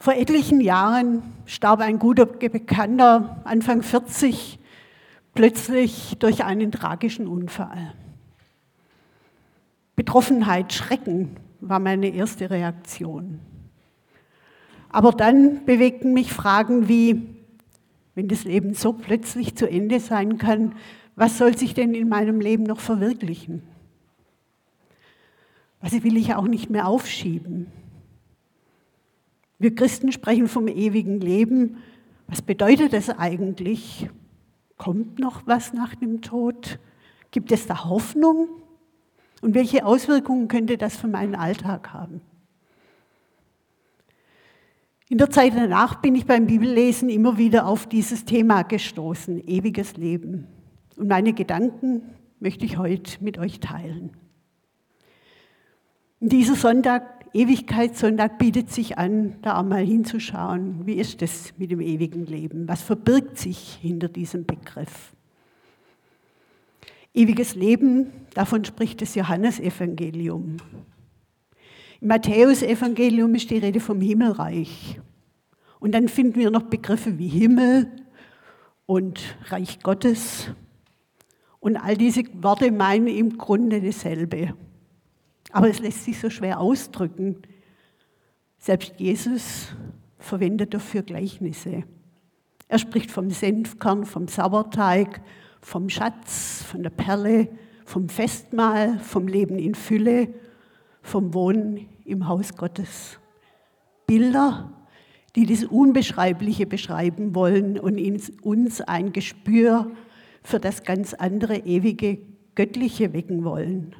Vor etlichen Jahren starb ein guter Bekannter, Anfang 40, plötzlich durch einen tragischen Unfall. Betroffenheit, Schrecken war meine erste Reaktion. Aber dann bewegten mich Fragen wie, wenn das Leben so plötzlich zu Ende sein kann, was soll sich denn in meinem Leben noch verwirklichen? Was will ich auch nicht mehr aufschieben? Wir Christen sprechen vom ewigen Leben. Was bedeutet das eigentlich? Kommt noch was nach dem Tod? Gibt es da Hoffnung? Und welche Auswirkungen könnte das für meinen Alltag haben? In der Zeit danach bin ich beim Bibellesen immer wieder auf dieses Thema gestoßen, ewiges Leben. Und meine Gedanken möchte ich heute mit euch teilen. Dieser Sonntag, Ewigkeitssonntag, bietet sich an, da einmal hinzuschauen, wie ist es mit dem ewigen Leben? Was verbirgt sich hinter diesem Begriff? Ewiges Leben, davon spricht das Johannesevangelium. Im Matthäusevangelium ist die Rede vom Himmelreich. Und dann finden wir noch Begriffe wie Himmel und Reich Gottes. Und all diese Worte meinen im Grunde dasselbe. Aber es lässt sich so schwer ausdrücken. Selbst Jesus verwendet dafür Gleichnisse. Er spricht vom Senfkern, vom Sauerteig, vom Schatz, von der Perle, vom Festmahl, vom Leben in Fülle vom Wohnen im Haus Gottes. Bilder, die das Unbeschreibliche beschreiben wollen und uns ein Gespür für das ganz andere, ewige, göttliche wecken wollen.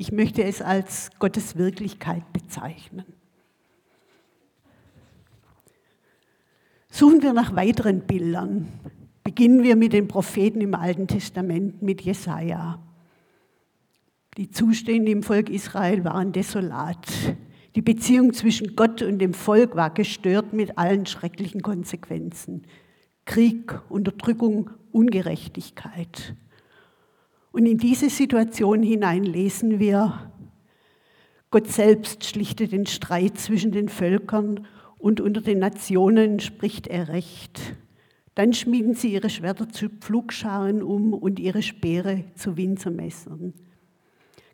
Ich möchte es als Gottes Wirklichkeit bezeichnen. Suchen wir nach weiteren Bildern. Beginnen wir mit den Propheten im Alten Testament, mit Jesaja. Die Zustände im Volk Israel waren desolat. Die Beziehung zwischen Gott und dem Volk war gestört mit allen schrecklichen Konsequenzen. Krieg, Unterdrückung, Ungerechtigkeit. Und in diese Situation hinein lesen wir, Gott selbst schlichtet den Streit zwischen den Völkern und unter den Nationen spricht er Recht. Dann schmieden sie ihre Schwerter zu Pflugscharen um und ihre Speere zu Winzermessern.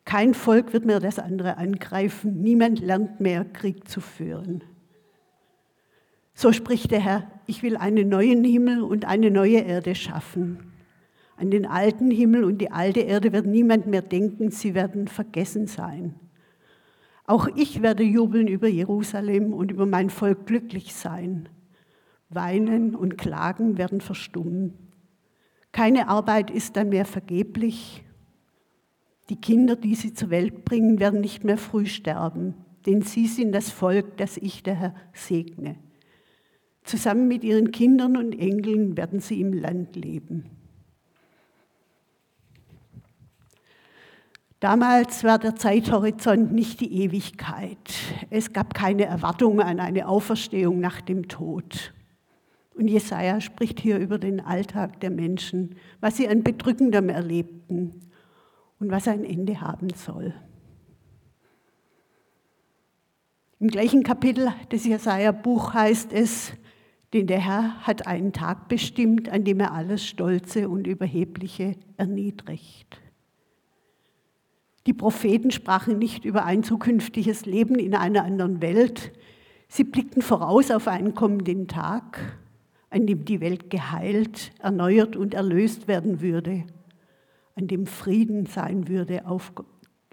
Kein Volk wird mehr das andere angreifen, niemand lernt mehr Krieg zu führen. So spricht der Herr, ich will einen neuen Himmel und eine neue Erde schaffen. An den alten Himmel und die alte Erde wird niemand mehr denken, sie werden vergessen sein. Auch ich werde jubeln über Jerusalem und über mein Volk glücklich sein. Weinen und Klagen werden verstummen. Keine Arbeit ist dann mehr vergeblich die Kinder, die sie zur Welt bringen, werden nicht mehr früh sterben, denn sie sind das Volk, das ich, der Herr, segne. Zusammen mit ihren Kindern und Enkeln werden sie im Land leben. Damals war der Zeithorizont nicht die Ewigkeit. Es gab keine Erwartung an eine Auferstehung nach dem Tod. Und Jesaja spricht hier über den Alltag der Menschen, was sie an Bedrückendem erlebten und was ein Ende haben soll. Im gleichen Kapitel des Jesaja-Buch heißt es, denn der Herr hat einen Tag bestimmt, an dem er alles Stolze und Überhebliche erniedrigt. Die Propheten sprachen nicht über ein zukünftiges Leben in einer anderen Welt. Sie blickten voraus auf einen kommenden Tag, an dem die Welt geheilt, erneuert und erlöst werden würde an dem Frieden sein würde auf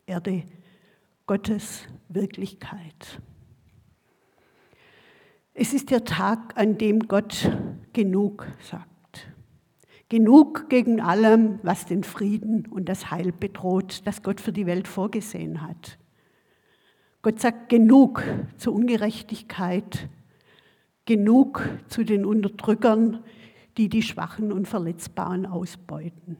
Erde, Gottes Wirklichkeit. Es ist der Tag, an dem Gott genug sagt. Genug gegen allem, was den Frieden und das Heil bedroht, das Gott für die Welt vorgesehen hat. Gott sagt genug zur Ungerechtigkeit, genug zu den Unterdrückern, die die Schwachen und Verletzbaren ausbeuten.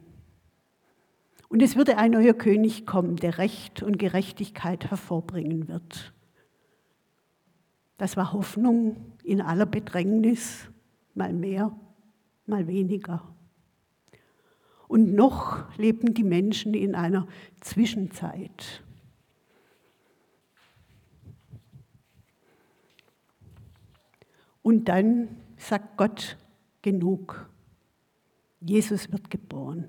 Und es würde ein neuer König kommen, der Recht und Gerechtigkeit hervorbringen wird. Das war Hoffnung in aller Bedrängnis, mal mehr, mal weniger. Und noch lebten die Menschen in einer Zwischenzeit. Und dann sagt Gott genug. Jesus wird geboren.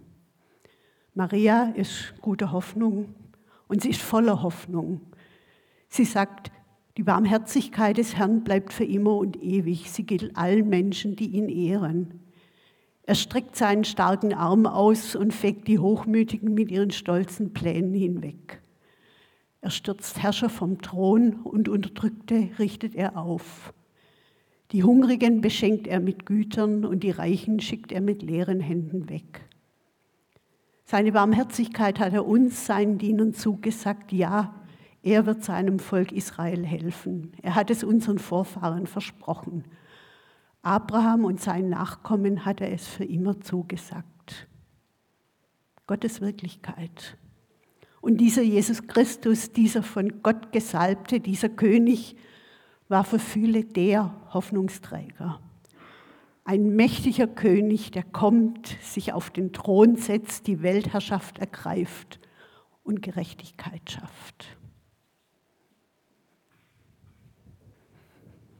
Maria ist gute Hoffnung und sie ist voller Hoffnung. Sie sagt, die Barmherzigkeit des Herrn bleibt für immer und ewig. Sie gilt allen Menschen, die ihn ehren. Er streckt seinen starken Arm aus und fegt die Hochmütigen mit ihren stolzen Plänen hinweg. Er stürzt Herrscher vom Thron und Unterdrückte richtet er auf. Die Hungrigen beschenkt er mit Gütern und die Reichen schickt er mit leeren Händen weg. Seine Barmherzigkeit hat er uns, seinen Dienern, zugesagt. Ja, er wird seinem Volk Israel helfen. Er hat es unseren Vorfahren versprochen. Abraham und seinen Nachkommen hat er es für immer zugesagt. Gottes Wirklichkeit. Und dieser Jesus Christus, dieser von Gott gesalbte, dieser König, war für viele der Hoffnungsträger. Ein mächtiger König, der kommt, sich auf den Thron setzt, die Weltherrschaft ergreift und Gerechtigkeit schafft.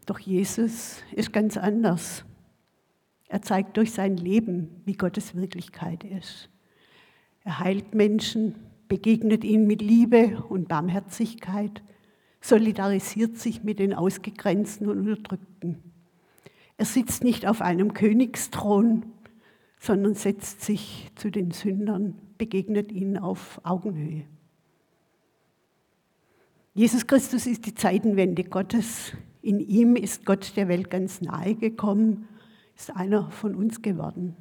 Doch Jesus ist ganz anders. Er zeigt durch sein Leben, wie Gottes Wirklichkeit ist. Er heilt Menschen, begegnet ihnen mit Liebe und Barmherzigkeit, solidarisiert sich mit den Ausgegrenzten und Unterdrückten. Er sitzt nicht auf einem Königsthron, sondern setzt sich zu den Sündern, begegnet ihnen auf Augenhöhe. Jesus Christus ist die Zeitenwende Gottes. In ihm ist Gott der Welt ganz nahe gekommen, ist einer von uns geworden.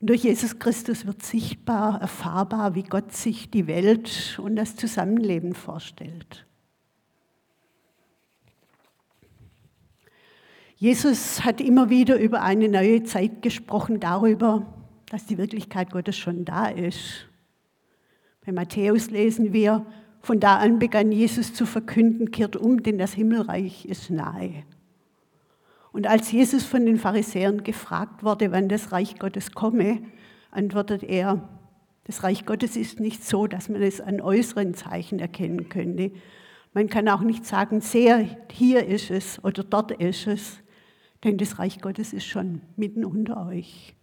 Und durch Jesus Christus wird sichtbar, erfahrbar, wie Gott sich die Welt und das Zusammenleben vorstellt. Jesus hat immer wieder über eine neue Zeit gesprochen, darüber, dass die Wirklichkeit Gottes schon da ist. Bei Matthäus lesen wir, von da an begann Jesus zu verkünden, kehrt um, denn das Himmelreich ist nahe. Und als Jesus von den Pharisäern gefragt wurde, wann das Reich Gottes komme, antwortet er, das Reich Gottes ist nicht so, dass man es an äußeren Zeichen erkennen könnte. Man kann auch nicht sagen, sehr, hier ist es oder dort ist es, denn das Reich Gottes ist schon mitten unter euch.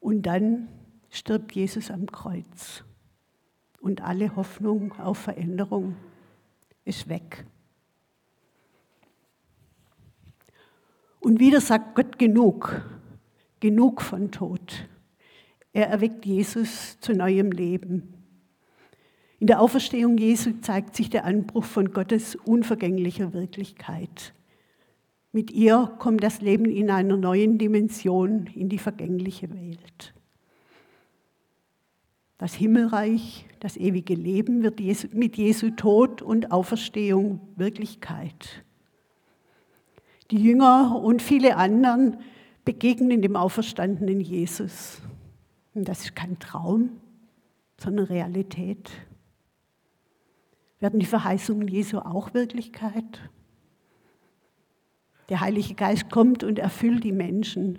Und dann stirbt Jesus am Kreuz und alle Hoffnung auf Veränderung ist weg. Und wieder sagt Gott genug, genug von Tod. Er erweckt Jesus zu neuem Leben. In der Auferstehung Jesu zeigt sich der Anbruch von Gottes unvergänglicher Wirklichkeit. Mit ihr kommt das Leben in einer neuen Dimension in die vergängliche Welt. Das Himmelreich, das ewige Leben wird mit Jesu Tod und Auferstehung Wirklichkeit. Die Jünger und viele anderen begegnen dem auferstandenen Jesus. Und das ist kein Traum, sondern Realität. Werden die Verheißungen Jesu auch Wirklichkeit? Der Heilige Geist kommt und erfüllt die Menschen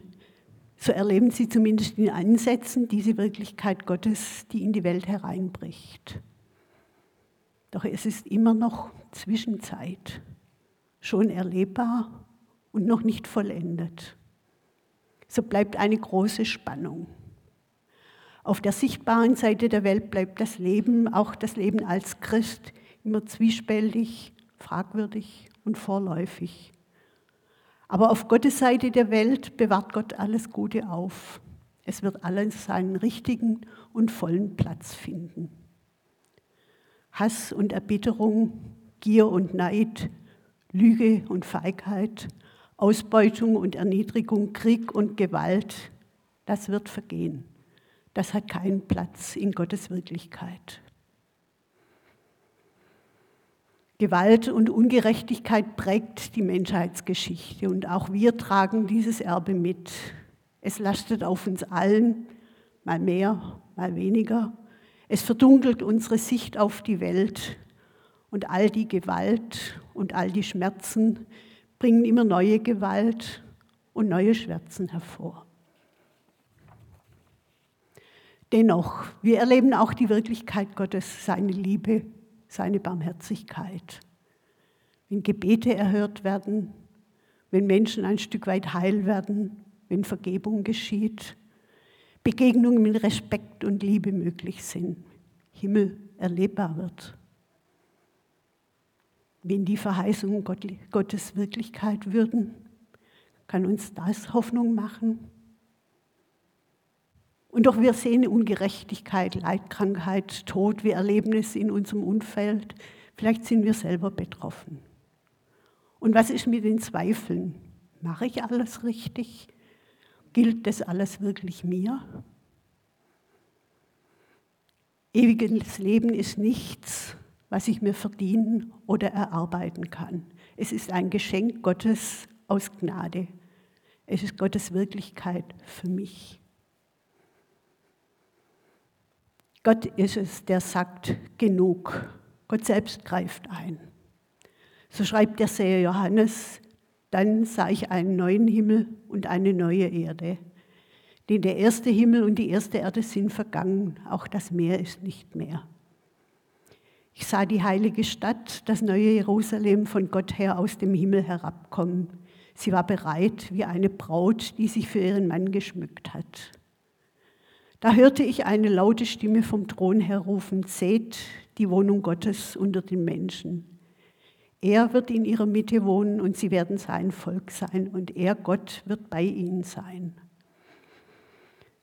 so erleben sie zumindest in Ansätzen diese Wirklichkeit Gottes, die in die Welt hereinbricht. Doch es ist immer noch Zwischenzeit, schon erlebbar und noch nicht vollendet. So bleibt eine große Spannung. Auf der sichtbaren Seite der Welt bleibt das Leben, auch das Leben als Christ, immer zwiespältig, fragwürdig und vorläufig. Aber auf Gottes Seite der Welt bewahrt Gott alles Gute auf. Es wird alles seinen richtigen und vollen Platz finden. Hass und Erbitterung, Gier und Neid, Lüge und Feigheit, Ausbeutung und Erniedrigung, Krieg und Gewalt, das wird vergehen. Das hat keinen Platz in Gottes Wirklichkeit. Gewalt und Ungerechtigkeit prägt die Menschheitsgeschichte und auch wir tragen dieses Erbe mit. Es lastet auf uns allen, mal mehr, mal weniger. Es verdunkelt unsere Sicht auf die Welt und all die Gewalt und all die Schmerzen bringen immer neue Gewalt und neue Schmerzen hervor. Dennoch, wir erleben auch die Wirklichkeit Gottes, seine Liebe seine Barmherzigkeit. wenn Gebete erhört werden, wenn Menschen ein Stück weit heil werden, wenn Vergebung geschieht, Begegnungen mit Respekt und Liebe möglich sind, Himmel erlebbar wird. Wenn die Verheißungen Gottes Wirklichkeit würden, kann uns das Hoffnung machen. Und doch wir sehen Ungerechtigkeit, Leid, Krankheit, Tod, wir erleben es in unserem Umfeld. Vielleicht sind wir selber betroffen. Und was ist mit den Zweifeln? Mache ich alles richtig? Gilt das alles wirklich mir? Ewiges Leben ist nichts, was ich mir verdienen oder erarbeiten kann. Es ist ein Geschenk Gottes aus Gnade. Es ist Gottes Wirklichkeit für mich. Gott ist es, der sagt, genug. Gott selbst greift ein. So schreibt der Seher Johannes, dann sah ich einen neuen Himmel und eine neue Erde. Denn der erste Himmel und die erste Erde sind vergangen, auch das Meer ist nicht mehr. Ich sah die heilige Stadt, das neue Jerusalem von Gott her aus dem Himmel herabkommen. Sie war bereit wie eine Braut, die sich für ihren Mann geschmückt hat. Da hörte ich eine laute Stimme vom Thron her rufen, seht die Wohnung Gottes unter den Menschen. Er wird in ihrer Mitte wohnen und sie werden sein Volk sein und er, Gott, wird bei ihnen sein.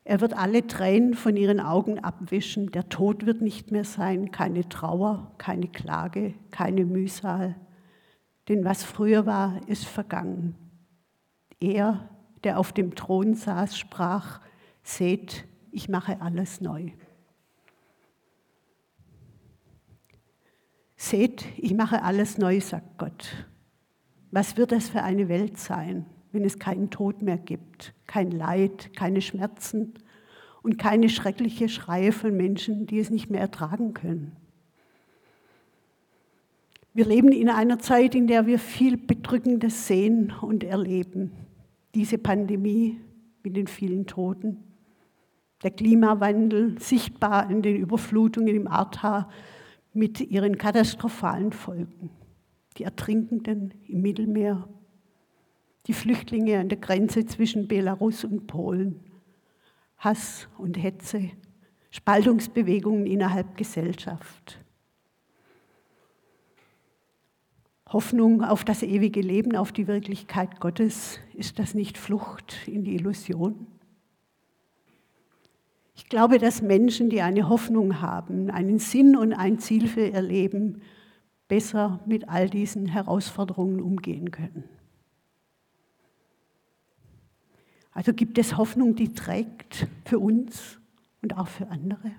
Er wird alle Tränen von ihren Augen abwischen, der Tod wird nicht mehr sein, keine Trauer, keine Klage, keine Mühsal, denn was früher war, ist vergangen. Er, der auf dem Thron saß, sprach, seht, ich mache alles neu. Seht, ich mache alles neu, sagt Gott. Was wird das für eine Welt sein, wenn es keinen Tod mehr gibt, kein Leid, keine Schmerzen und keine schreckliche Schreie von Menschen, die es nicht mehr ertragen können? Wir leben in einer Zeit, in der wir viel Bedrückendes sehen und erleben. Diese Pandemie mit den vielen Toten, der Klimawandel sichtbar in den Überflutungen im Ahrtal mit ihren katastrophalen Folgen. Die Ertrinkenden im Mittelmeer, die Flüchtlinge an der Grenze zwischen Belarus und Polen, Hass und Hetze, Spaltungsbewegungen innerhalb Gesellschaft. Hoffnung auf das ewige Leben, auf die Wirklichkeit Gottes, ist das nicht Flucht in die Illusion? Ich glaube, dass Menschen, die eine Hoffnung haben, einen Sinn und ein Ziel für ihr Leben, besser mit all diesen Herausforderungen umgehen können. Also gibt es Hoffnung, die trägt für uns und auch für andere.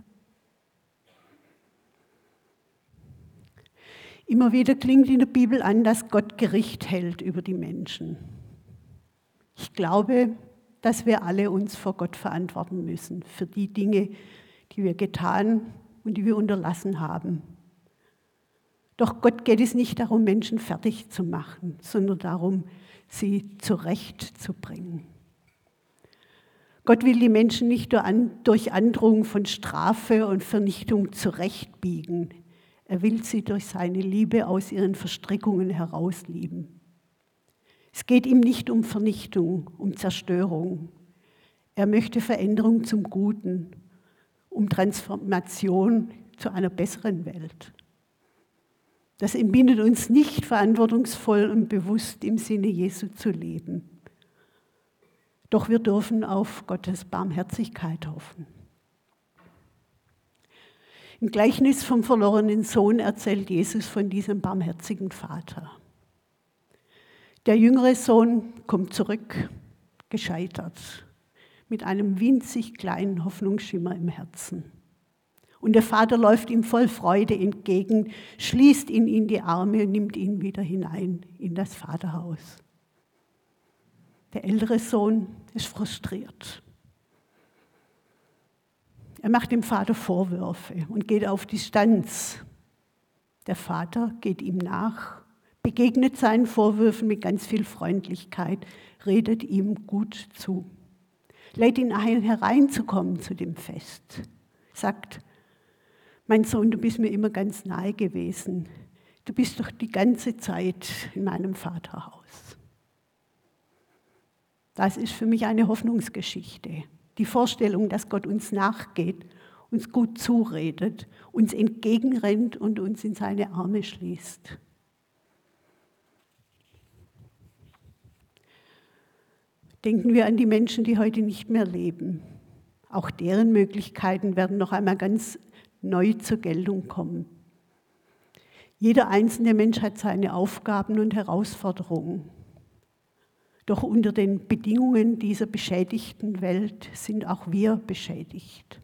Immer wieder klingt in der Bibel an, dass Gott Gericht hält über die Menschen. Ich glaube, dass wir alle uns vor Gott verantworten müssen für die Dinge, die wir getan und die wir unterlassen haben. Doch Gott geht es nicht darum, Menschen fertig zu machen, sondern darum, sie zurechtzubringen. Gott will die Menschen nicht durch Androhung von Strafe und Vernichtung zurechtbiegen. Er will sie durch seine Liebe aus ihren Verstrickungen herauslieben. Es geht ihm nicht um Vernichtung, um Zerstörung. Er möchte Veränderung zum Guten, um Transformation zu einer besseren Welt. Das entbindet uns nicht, verantwortungsvoll und bewusst im Sinne Jesu zu leben. Doch wir dürfen auf Gottes Barmherzigkeit hoffen. Im Gleichnis vom verlorenen Sohn erzählt Jesus von diesem barmherzigen Vater. Der jüngere Sohn kommt zurück, gescheitert, mit einem winzig kleinen Hoffnungsschimmer im Herzen. Und der Vater läuft ihm voll Freude entgegen, schließt ihn in die Arme und nimmt ihn wieder hinein in das Vaterhaus. Der ältere Sohn ist frustriert. Er macht dem Vater Vorwürfe und geht auf Distanz. Der Vater geht ihm nach begegnet seinen Vorwürfen mit ganz viel Freundlichkeit, redet ihm gut zu, lädt ihn ein, hereinzukommen zu dem Fest, sagt, mein Sohn, du bist mir immer ganz nahe gewesen. du bist doch die ganze Zeit in meinem Vaterhaus. Das ist für mich eine Hoffnungsgeschichte. Die Vorstellung, dass Gott uns nachgeht, uns gut zuredet, uns entgegenrennt und uns in seine Arme schließt. Denken wir an die Menschen, die heute nicht mehr leben. Auch deren Möglichkeiten werden noch einmal ganz neu zur Geltung kommen. Jeder einzelne Mensch hat seine Aufgaben und Herausforderungen. Doch unter den Bedingungen dieser beschädigten Welt sind auch wir beschädigt.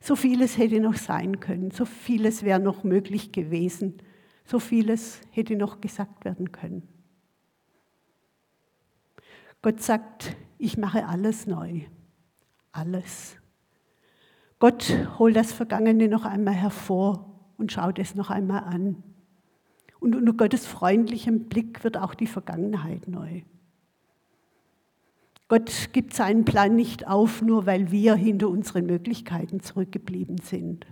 So vieles hätte noch sein können, so vieles wäre noch möglich gewesen, so vieles hätte noch gesagt werden können. Gott sagt, ich mache alles neu, alles. Gott holt das Vergangene noch einmal hervor und schaut es noch einmal an. Und unter Gottes freundlichem Blick wird auch die Vergangenheit neu. Gott gibt seinen Plan nicht auf, nur weil wir hinter unseren Möglichkeiten zurückgeblieben sind.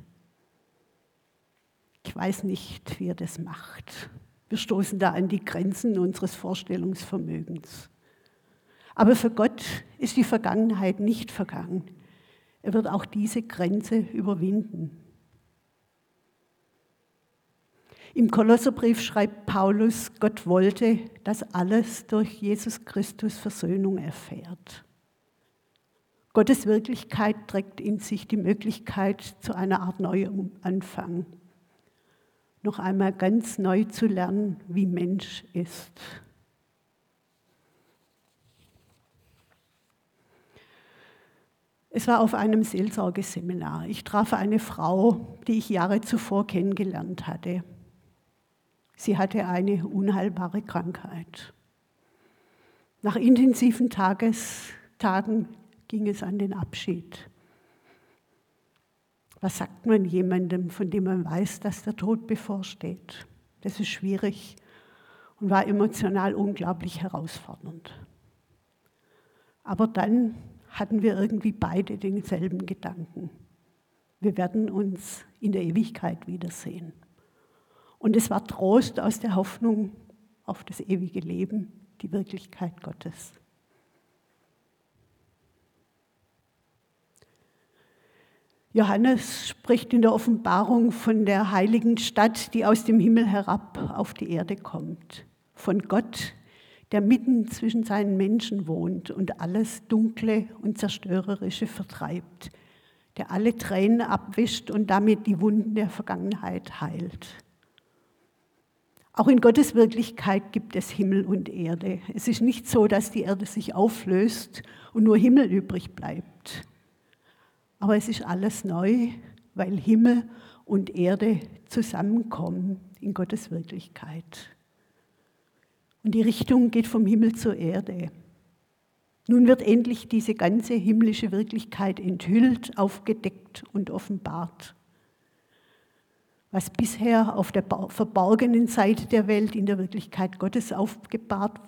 Ich weiß nicht, wie er das macht. Wir stoßen da an die Grenzen unseres Vorstellungsvermögens. Aber für Gott ist die Vergangenheit nicht vergangen. Er wird auch diese Grenze überwinden. Im Kolosserbrief schreibt Paulus, Gott wollte, dass alles durch Jesus Christus Versöhnung erfährt. Gottes Wirklichkeit trägt in sich die Möglichkeit zu einer Art neuem Anfang. Noch einmal ganz neu zu lernen, wie Mensch ist. Es war auf einem Seelsorgeseminar. Ich traf eine Frau, die ich Jahre zuvor kennengelernt hatte. Sie hatte eine unheilbare Krankheit. Nach intensiven Tagestagen ging es an den Abschied. Was sagt man jemandem, von dem man weiß, dass der Tod bevorsteht? Das ist schwierig und war emotional unglaublich herausfordernd. Aber dann hatten wir irgendwie beide denselben Gedanken. Wir werden uns in der Ewigkeit wiedersehen. Und es war Trost aus der Hoffnung auf das ewige Leben, die Wirklichkeit Gottes. Johannes spricht in der Offenbarung von der heiligen Stadt, die aus dem Himmel herab auf die Erde kommt. Von Gott, der mitten zwischen seinen Menschen wohnt und alles Dunkle und Zerstörerische vertreibt, der alle Tränen abwischt und damit die Wunden der Vergangenheit heilt. Auch in Gottes Wirklichkeit gibt es Himmel und Erde. Es ist nicht so, dass die Erde sich auflöst und nur Himmel übrig bleibt. Aber es ist alles neu, weil Himmel und Erde zusammenkommen in Gottes Wirklichkeit. Und die Richtung geht vom Himmel zur Erde. Nun wird endlich diese ganze himmlische Wirklichkeit enthüllt, aufgedeckt und offenbart. Was bisher auf der verborgenen Seite der Welt in der Wirklichkeit Gottes aufbewahrt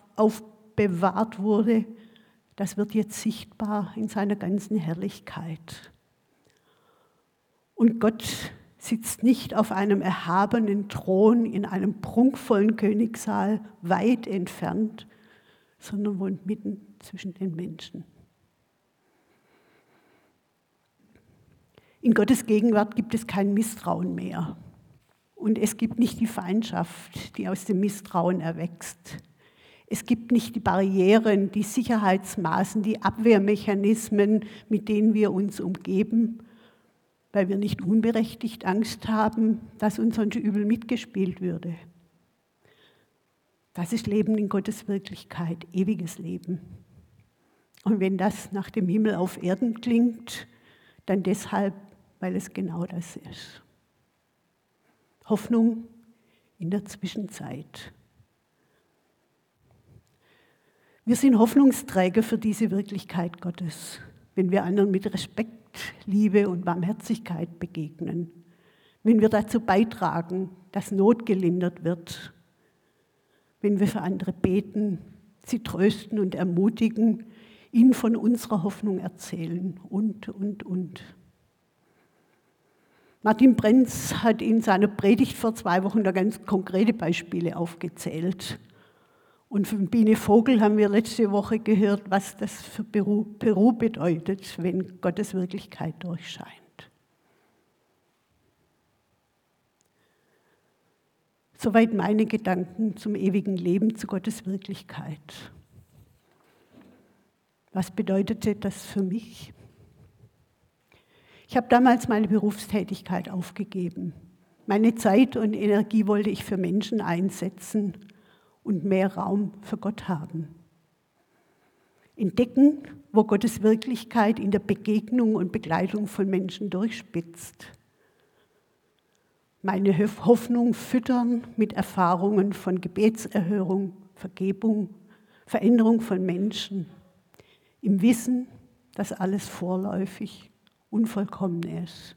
wurde, das wird jetzt sichtbar in seiner ganzen Herrlichkeit. Und Gott sitzt nicht auf einem erhabenen Thron in einem prunkvollen Königssaal weit entfernt, sondern wohnt mitten zwischen den Menschen. In Gottes Gegenwart gibt es kein Misstrauen mehr. Und es gibt nicht die Feindschaft, die aus dem Misstrauen erwächst. Es gibt nicht die Barrieren, die Sicherheitsmaßen, die Abwehrmechanismen, mit denen wir uns umgeben, weil wir nicht unberechtigt Angst haben, dass uns sonst übel mitgespielt würde. Das ist Leben in Gottes Wirklichkeit, ewiges Leben. Und wenn das nach dem Himmel auf Erden klingt, dann deshalb, weil es genau das ist. Hoffnung in der Zwischenzeit. Wir sind Hoffnungsträger für diese Wirklichkeit Gottes, wenn wir anderen mit Respekt, Liebe und Barmherzigkeit begegnen, wenn wir dazu beitragen, dass Not gelindert wird, wenn wir für andere beten, sie trösten und ermutigen, ihnen von unserer Hoffnung erzählen und, und, und. Martin Brenz hat in seiner Predigt vor zwei Wochen da ganz konkrete Beispiele aufgezählt. Und von Biene Vogel haben wir letzte Woche gehört, was das für Peru, Peru bedeutet, wenn Gottes Wirklichkeit durchscheint. Soweit meine Gedanken zum ewigen Leben, zu Gottes Wirklichkeit. Was bedeutete das für mich? Ich habe damals meine Berufstätigkeit aufgegeben. Meine Zeit und Energie wollte ich für Menschen einsetzen und mehr Raum für Gott haben. Entdecken, wo Gottes Wirklichkeit in der Begegnung und Begleitung von Menschen durchspitzt. Meine Hoffnung füttern mit Erfahrungen von Gebetserhörung, Vergebung, Veränderung von Menschen, im Wissen, dass alles vorläufig Unvollkommenes,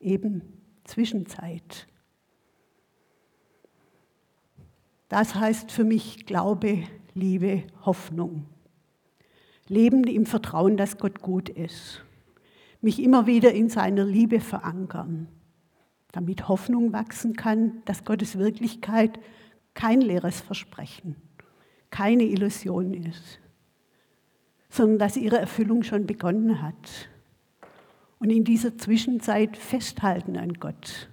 eben Zwischenzeit. Das heißt für mich Glaube, Liebe, Hoffnung. Leben im Vertrauen, dass Gott gut ist. Mich immer wieder in seiner Liebe verankern, damit Hoffnung wachsen kann, dass Gottes Wirklichkeit kein leeres Versprechen, keine Illusion ist, sondern dass ihre Erfüllung schon begonnen hat und in dieser Zwischenzeit festhalten an Gott.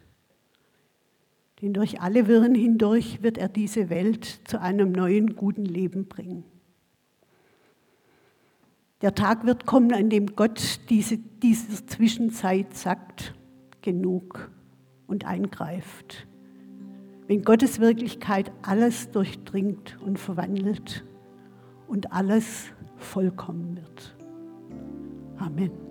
Denn durch alle Wirren hindurch wird er diese Welt zu einem neuen, guten Leben bringen. Der Tag wird kommen, an dem Gott diese, diese Zwischenzeit sagt, genug und eingreift. Wenn Gottes Wirklichkeit alles durchdringt und verwandelt und alles vollkommen wird. Amen.